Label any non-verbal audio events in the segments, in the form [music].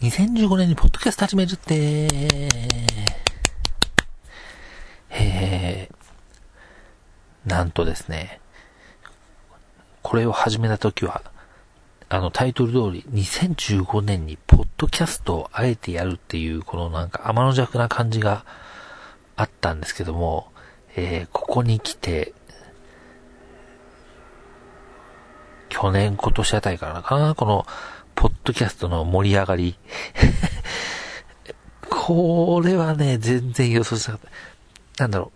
2015年にポッドキャスト始めるって、えー、なんとですね、これを始めた時は、あのタイトル通り2015年にポッドキャストをあえてやるっていう、このなんか天の弱な感じがあったんですけども、えー、ここに来て、去年、今年あたりからかな、この、ポッドキャストの盛り上がり。[laughs] これはね、全然予想しなかった。なんだろう。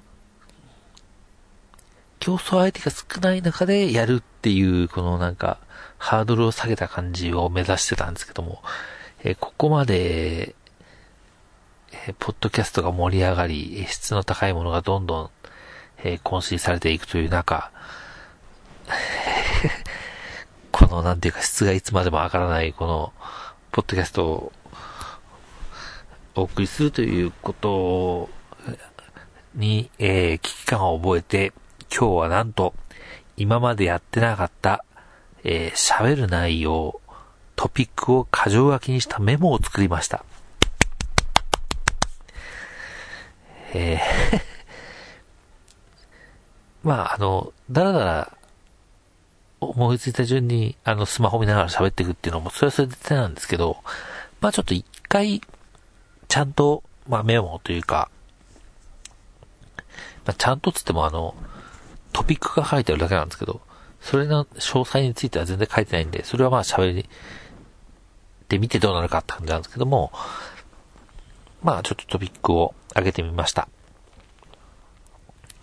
競争相手が少ない中でやるっていう、このなんか、ハードルを下げた感じを目指してたんですけども、えー、ここまで、えー、ポッドキャストが盛り上がり、質の高いものがどんどん、えー、更新されていくという中、この、なんていうか、質がいつまでも上がらない、この、ポッドキャストを、お送りするということに、えー、危機感を覚えて、今日はなんと、今までやってなかった、えー、喋る内容、トピックを箇条書きにしたメモを作りました。えー [laughs] まあ、あの、だらだら思いついた順に、あの、スマホ見ながら喋っていくっていうのも、それはそれで手なんですけど、まあちょっと一回、ちゃんと、まあメモというか、まあちゃんとつってもあの、トピックが書いてあるだけなんですけど、それの詳細については全然書いてないんで、それはまあ喋り、で見てどうなるかって感じなんですけども、まあちょっとトピックを上げてみました。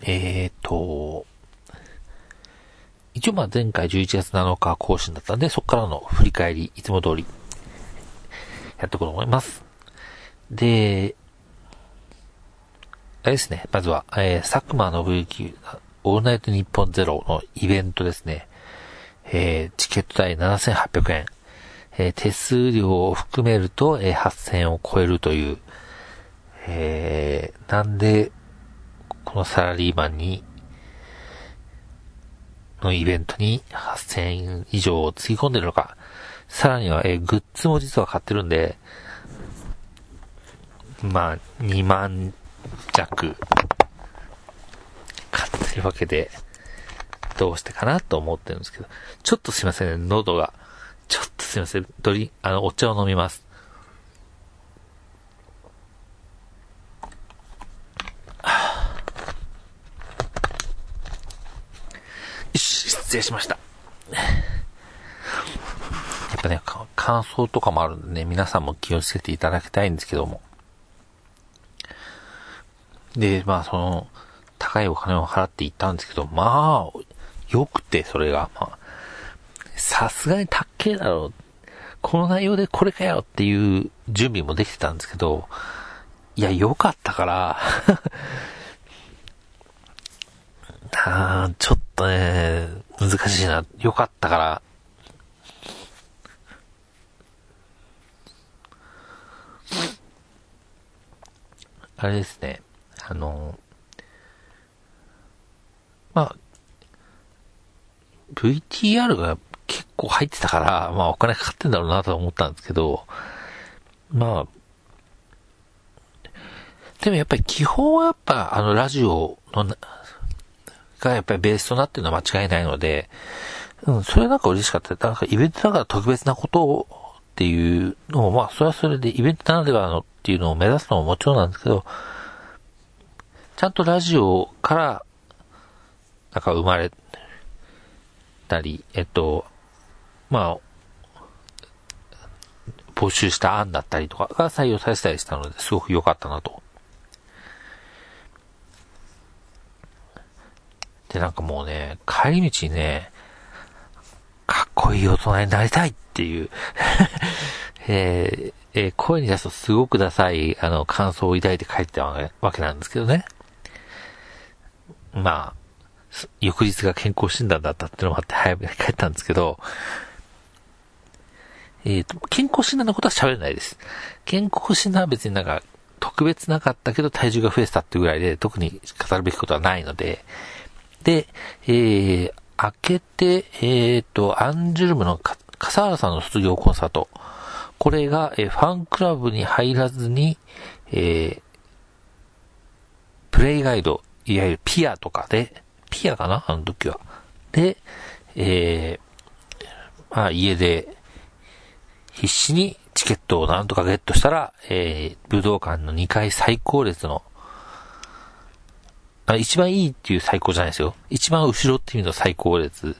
えーと、一応まあ前回11月7日更新だったんで、そこからの振り返り、いつも通り、やっていこうと思います。で、あれですね、まずは、えー、佐久間信之、オールナイトニッポンゼロのイベントですね。えー、チケット代7800円。えー、手数料を含めると、えー、8000円を超えるという、えー、なんで、このサラリーマンにのイベントに8000円以上をつぎ込んでるのか。さらには、えグッズも実は買ってるんで、まあ、2万弱買ってるわけで、どうしてかなと思ってるんですけど、ちょっとすいませんね、喉が。ちょっとすいません、ドリ、あの、お茶を飲みます。失礼しました。やっぱね、感想とかもあるんでね、皆さんも気をつけていただきたいんですけども。で、まあその、高いお金を払って行ったんですけど、まあ、良くて、それが、まあ、さすがに高えだろう。この内容でこれかよっていう準備もできてたんですけど、いや、良かったから [laughs] あちょっとね、難しいな。よかったから。あれですね。あの、まあ、VTR が結構入ってたから、まあお金かかってんだろうなと思ったんですけど、まあ、でもやっぱり基本はやっぱあのラジオのがやっぱりベースとなってるのは間違いないので、うん、それなんか嬉しかった。なんかイベントだから特別なことをっていうのを、まあ、それはそれでイベントならではのっていうのを目指すのももちろんなんですけど、ちゃんとラジオから、なんか生まれたり、えっと、まあ、募集した案だったりとかが採用されたりしたので、すごく良かったなとで、なんかもうね、帰り道にね、かっこいい大人になりたいっていう [laughs] えー、えー、声に出すとすごくダサい、あの、感想を抱いて帰ったわけなんですけどね。まあ、翌日が健康診断だったっていうのもあって早めに帰ったんですけど、えっ、ー、と、健康診断のことは喋れないです。健康診断は別になんか特別なかったけど体重が増えてたってぐらいで特に語るべきことはないので、で、えー、明けて、えっ、ー、と、アンジュルムの笠原さんの卒業コンサート。これが、えファンクラブに入らずに、えー、プレイガイド、いわゆるピアとかで、ピアかな？あの時は。で、えー、まあ家で必死にチケットをなんとかゲットしたら、えー、武道館の2階最高列の、あ一番いいっていう最高じゃないですよ。一番後ろっていうの最高列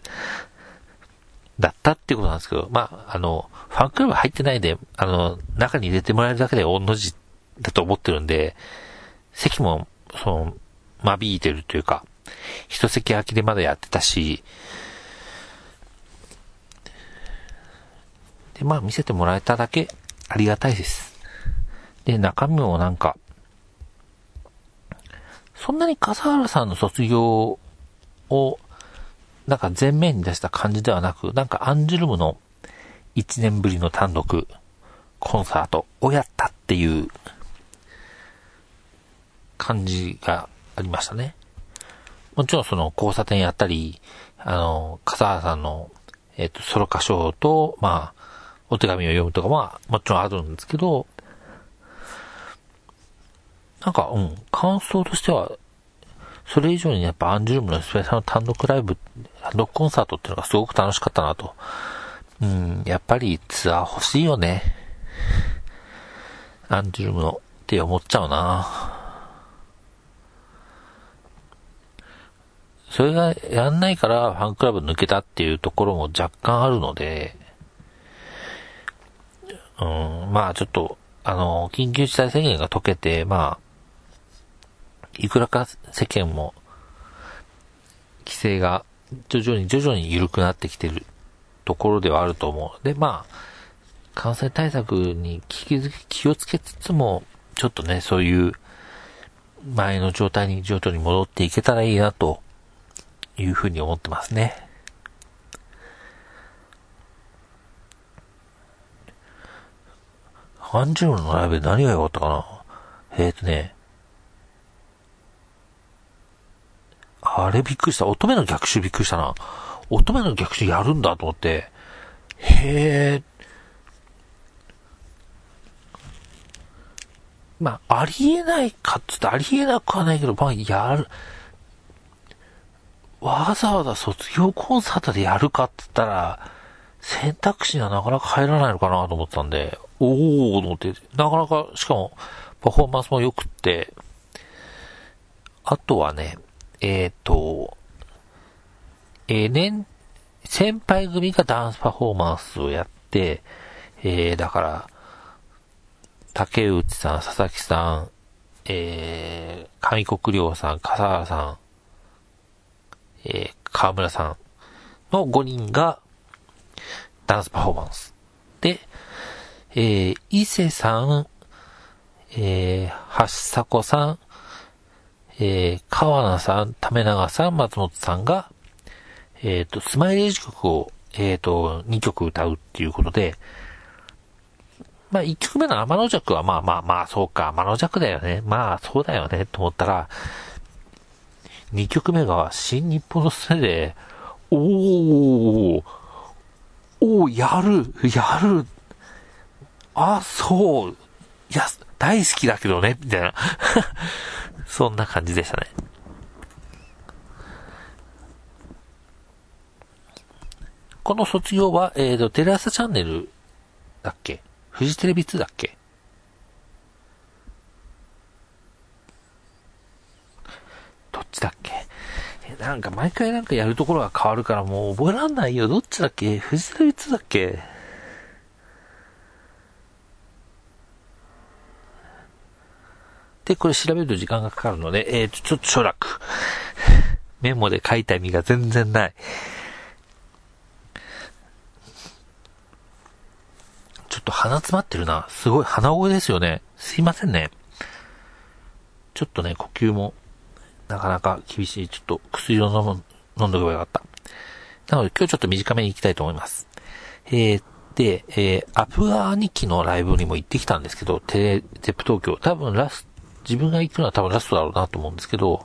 だったってことなんですけど、まあ、あの、ファンクラブ入ってないで、あの、中に入れてもらえるだけで御の字だと思ってるんで、席も、その、間引いてるというか、一席空きでまだやってたし、で、まあ見せてもらえただけありがたいです。で、中身もなんか、そんなに笠原さんの卒業を、なんか前面に出した感じではなく、なんかアンジュルムの1年ぶりの単独コンサートをやったっていう感じがありましたね。もちろんその交差点やったり、あの、笠原さんの、えっ、と、ソロ歌唱と、まあ、お手紙を読むとかは、もちろんあるんですけど、なんか、うん、感想としては、それ以上にやっぱアンジュルムのスペシャル単独ライブ、単独コンサートっていうのがすごく楽しかったなと。うん、やっぱりツアー欲しいよね。アンジュルムのって思っちゃうなそれがやんないからファンクラブ抜けたっていうところも若干あるので、うん、まあちょっと、あの、緊急事態宣言が解けて、まあ、いくらか世間も、規制が徐々に徐々に緩くなってきてるところではあると思う。で、まあ、感染対策に気をつけつつも、ちょっとね、そういう前の状態に徐々に戻っていけたらいいなというふうに思ってますね。アンジュルのライブで何が良かったかな？えっ、ー、とね、あれびっくりした。乙女の逆襲びっくりしたな。乙女の逆襲やるんだと思って、へえ。まあ、ありえないかっつってありえなくはないけど、まあ、やる。わざわざ卒業コンサートでやるかって言ったら、選択肢にはなかなか入らないのかなと思ったんで、おーと思って、なかなか、しかも、パフォーマンスも良くって、あとはね、えっ、ー、と、えー、年、先輩組がダンスパフォーマンスをやって、えー、だから、竹内さん、佐々木さん、えー、上国良さん、笠原さん、えー、河村さんの5人が、ダンスパフォーマンス。で、えー、伊勢さん、えー、橋迫さん、えー、川名さん、為永さん、松本さんが、えっ、ー、と、スマイレージ曲を、えっ、ー、と、2曲歌うっていうことで、まあ、1曲目の天の弱は、まあまあまあ、そうか、天の弱だよね。まあ、そうだよね、と思ったら、2曲目が、新日本のすねで、おー、おー、やる、やる、あ、そう。いや、大好きだけどね、みたいな。そんな感じでしたね。この卒業は、えっ、ー、と、テレ朝チャンネルだっけ？フジテレビ2だっけ？どっちだっけ？なんか毎回なんかやるところが変わるからもう覚えらんないよ。どっちだっけ？フジテレビ2だっけ？で、これ調べると時間がかかるので、えー、ちょっと省略。[laughs] メモで書いた意味が全然ない。ちょっと鼻詰まってるな。すごい鼻声ですよね。すいませんね。ちょっとね、呼吸も、なかなか厳しい。ちょっと薬を飲む、飲んどけばよかった。なので今日ちょっと短めに行きたいと思います。えー、で、えー、アプガ兄貴のライブにも行ってきたんですけど、テレ、テップ東京。多分ラス自分が行くのは多分ラストだろうなと思うんですけど、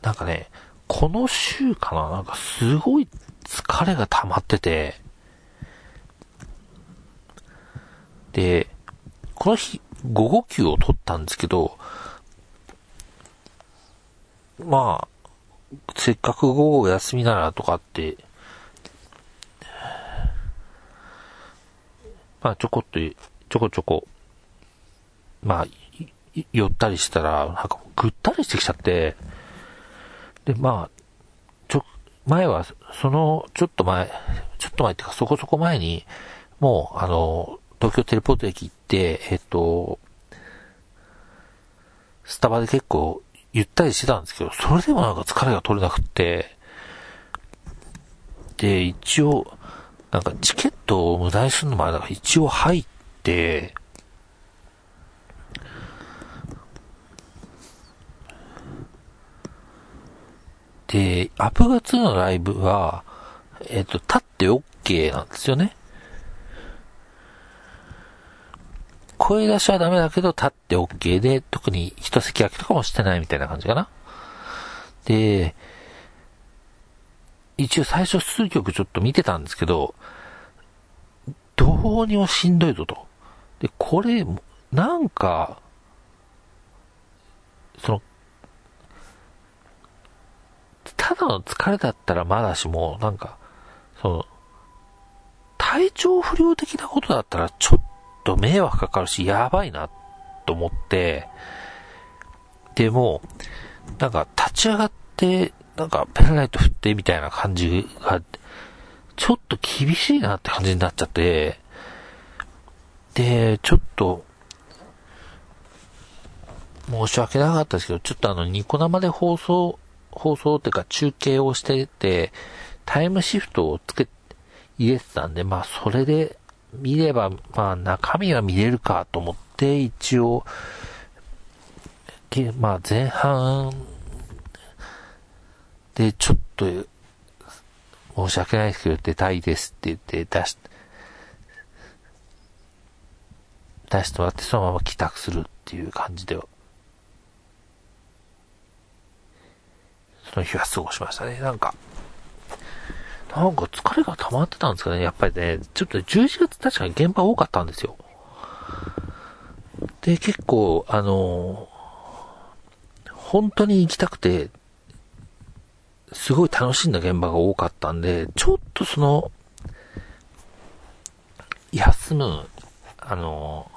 なんかね、この週かななんかすごい疲れが溜まってて、で、この日、午後休を取ったんですけど、まあ、せっかく午後休みならとかって、まあちょこっと、ちょこちょこ、まあ、寄ったりしたら、なんかぐったりしてきちゃって、で、まあ、ちょ、前は、その、ちょっと前、ちょっと前っていうかそこそこ前に、もう、あの、東京テレポート駅行って、えっと、スタバで結構ゆったりしてたんですけど、それでもなんか疲れが取れなくって、で、一応、なんかチケットを無駄にするのもあれだから一応入って、で、アプガ2のライブは、えっ、と、立って OK なんですよね。声出しはダメだけど立って OK で、特に一席空きとかもしてないみたいな感じかな。で、一応最初数曲ちょっと見てたんですけど、どうにもしんどいぞと。で、これ、なんか、その、ただの疲れだったらまだしも、なんか、その、体調不良的なことだったらちょっと迷惑かかるし、やばいな、と思って、でも、なんか立ち上がって、なんかペンライト振ってみたいな感じが、ちょっと厳しいなって感じになっちゃって、で、ちょっと、申し訳なかったですけど、ちょっとあの、ニコ生で放送、放送っていうか中継をしてて、タイムシフトをつけ、入れてたんで、まあそれで見れば、まあ中身は見れるかと思って、一応、まあ前半でちょっと、申し訳ないですけど出たいですって言って出し、出してもらってそのまま帰宅するっていう感じで、その日は過ごしましたね。なんか、なんか疲れが溜まってたんですかね。やっぱりね、ちょっと11月確かに現場多かったんですよ。で、結構、あの本当に行きたくて、すごい楽しんだ現場が多かったんで、ちょっとその、休む、あの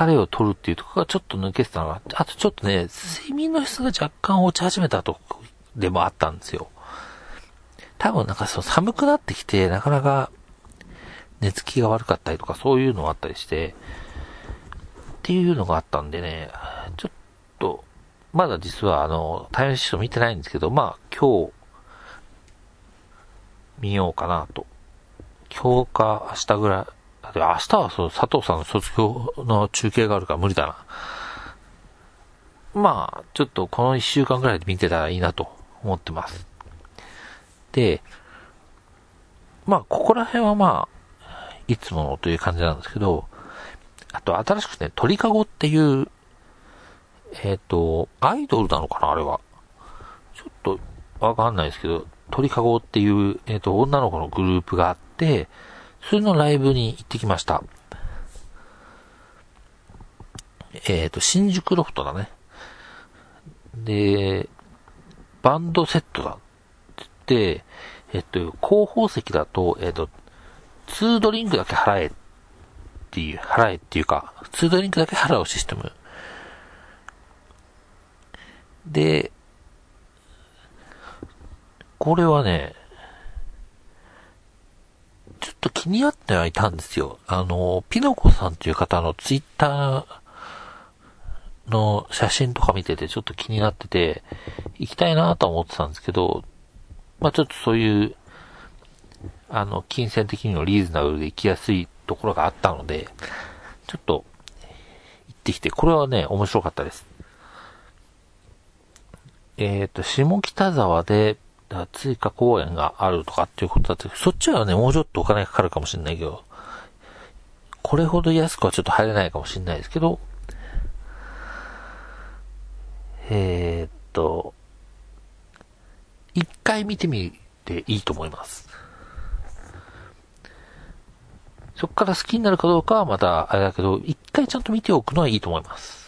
疲れを取るっていうところがちょっと抜けてたのが、あとちょっとね、睡眠の質が若干落ち始めたとこでもあったんですよ。多分なんかその寒くなってきて、なかなか寝つきが悪かったりとかそういうのがあったりして、っていうのがあったんでね、ちょっと、まだ実はあの、タイムシフト見てないんですけど、まあ今日、見ようかなと。今日か明日ぐらい、で明日はそう、佐藤さんの卒業の中継があるから無理だな。まあ、ちょっとこの一週間ぐらいで見てたらいいなと思ってます。で、まあ、ここら辺はまあ、いつものという感じなんですけど、あと新しくね、鳥かごっていう、えっ、ー、と、アイドルなのかなあれは。ちょっとわかんないですけど、鳥かごっていう、えっ、ー、と、女の子のグループがあって、それのライブに行ってきました。えっ、ー、と、新宿ロフトだね。で、バンドセットだって言って、えっと、後方席だと、えっと、2ドリンクだけ払えっていう、払えっていうか、2ドリンクだけ払うシステム。で、これはね、ちょっと気になってはいたんですよ。あの、ピノコさんっていう方のツイッターの写真とか見ててちょっと気になってて、行きたいなとは思ってたんですけど、まあちょっとそういう、あの、金銭的にもリーズナブルで行きやすいところがあったので、ちょっと、行ってきて、これはね、面白かったです。えっ、ー、と、下北沢で、追加公演があるとかっていうことだったけど、そっちはね、もうちょっとお金かかるかもしれないけど、これほど安くはちょっと入れないかもしれないですけど、えー、っと、一回見てみていいと思います。そこから好きになるかどうかはまたあれだけど、一回ちゃんと見ておくのはいいと思います。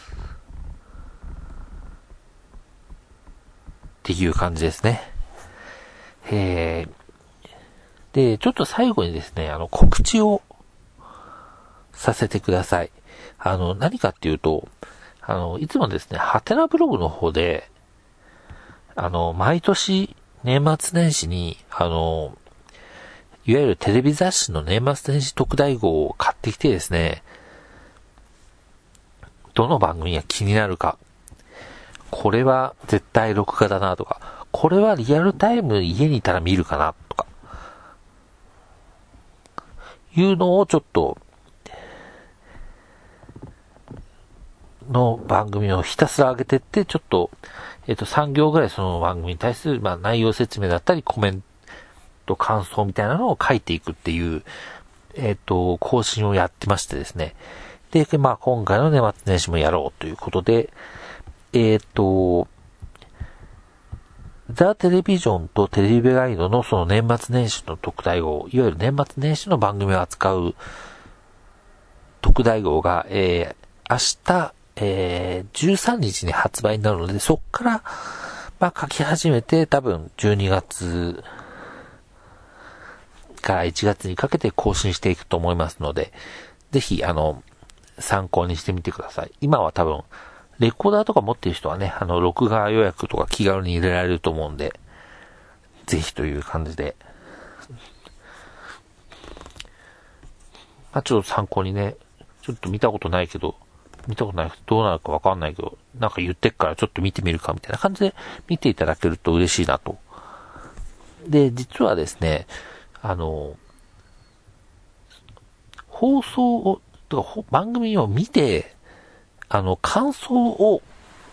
っていう感じですね。えー、で、ちょっと最後にですね、あの、告知をさせてください。あの、何かっていうと、あの、いつもですね、ハテナブログの方で、あの、毎年年末年始に、あの、いわゆるテレビ雑誌の年末年始特大号を買ってきてですね、どの番組が気になるか、これは絶対録画だなとか、これはリアルタイム家にいたら見るかなとか、いうのをちょっとの番組をひたすら上げてって、ちょっと、えっ、と、3行ぐらいその番組に対する、まあ、内容説明だったり、コメント、感想みたいなのを書いていくっていう、えっ、と、更新をやってましてですね。で、まあ、今回の年末年始もやろうということで、えっ、と、ザ・テレビジョンとテレビガイドのその年末年始の特大号、いわゆる年末年始の番組を扱う特大号が、えー、明日、えー、13日に発売になるので、そっから、まあ、書き始めて、多分、12月から1月にかけて更新していくと思いますので、ぜひ、あの、参考にしてみてください。今は多分、レコーダーとか持ってる人はね、あの、録画予約とか気軽に入れられると思うんで、ぜひという感じで、まあ、ちょっと参考にね、ちょっと見たことないけど、見たことないどうなるかわかんないけど、なんか言ってっからちょっと見てみるかみたいな感じで見ていただけると嬉しいなと。で、実はですね、あの、放送を、とか番組を見て、あの、感想を、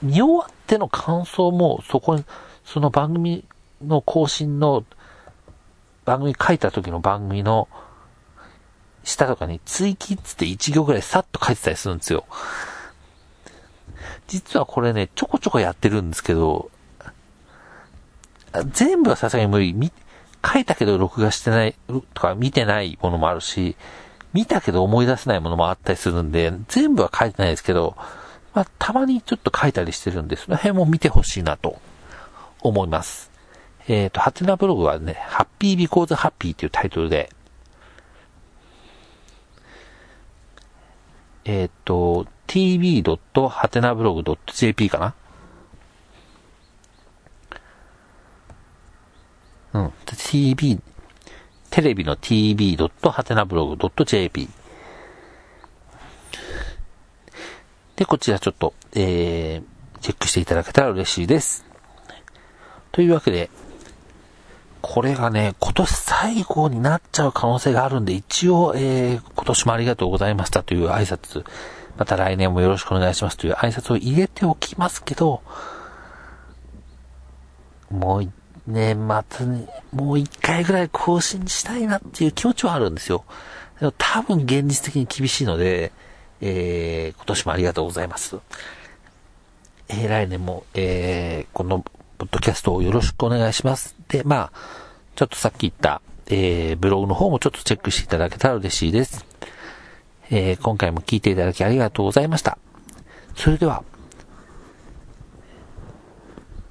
見終わっての感想も、そこに、その番組の更新の、番組書いた時の番組の、下とかに追記っつって1行ぐらいさっと書いてたりするんですよ。実はこれね、ちょこちょこやってるんですけど、全部はさすがに無理。書いたけど録画してない、とか見てないものもあるし、見たけど思い出せないものもあったりするんで、全部は書いてないですけど、まあ、たまにちょっと書いたりしてるんで、その辺も見てほしいなと思います。えっ、ー、と、ハテナブログはね、ハッピービコーズハッピーっていうタイトルで、えっ、ー、と、tv.hatenablog.jp かな？うん。tv、テレビの tv.hatenablog.jp で、こちらちょっと、えー、チェックしていただけたら嬉しいです。というわけで、これがね、今年最後になっちゃう可能性があるんで、一応、えー、今年もありがとうございましたという挨拶、また来年もよろしくお願いしますという挨拶を入れておきますけど、もう一年末に、もう一回ぐらい更新したいなっていう気持ちはあるんですよ。でも多分現実的に厳しいので、えー、今年もありがとうございます。えー、来年も、えー、このポッドキャストをよろしくお願いします。で、まあ、ちょっとさっき言った、えー、ブログの方もちょっとチェックしていただけたら嬉しいです。えー、今回も聞いていただきありがとうございました。それでは、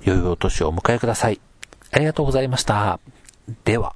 良いお年をお迎えください。ありがとうございました。では。